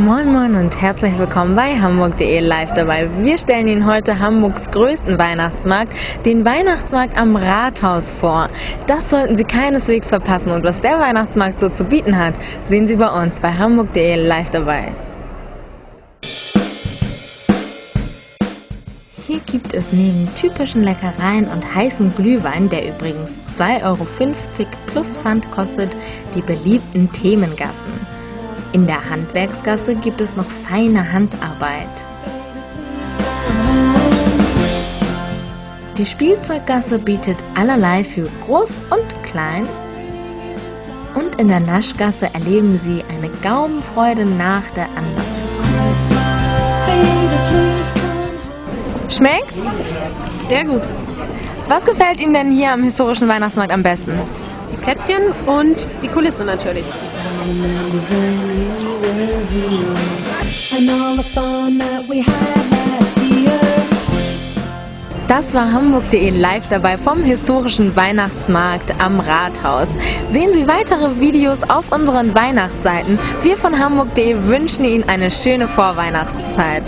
Moin Moin und herzlich willkommen bei Hamburg.de live dabei. Wir stellen Ihnen heute Hamburgs größten Weihnachtsmarkt, den Weihnachtsmarkt am Rathaus vor. Das sollten Sie keineswegs verpassen und was der Weihnachtsmarkt so zu bieten hat, sehen Sie bei uns bei Hamburg.de live dabei. Hier gibt es neben typischen Leckereien und heißem Glühwein, der übrigens 2,50 Euro plus Pfand kostet, die beliebten Themengassen. In der Handwerksgasse gibt es noch feine Handarbeit. Die Spielzeuggasse bietet allerlei für Groß und Klein. Und in der Naschgasse erleben Sie eine Gaumenfreude nach der anderen. Schmeckt's? Sehr gut. Was gefällt Ihnen denn hier am historischen Weihnachtsmarkt am besten? Die Plätzchen und die Kulisse natürlich. Das war Hamburg.de live dabei vom historischen Weihnachtsmarkt am Rathaus. Sehen Sie weitere Videos auf unseren Weihnachtsseiten. Wir von Hamburg.de wünschen Ihnen eine schöne Vorweihnachtszeit.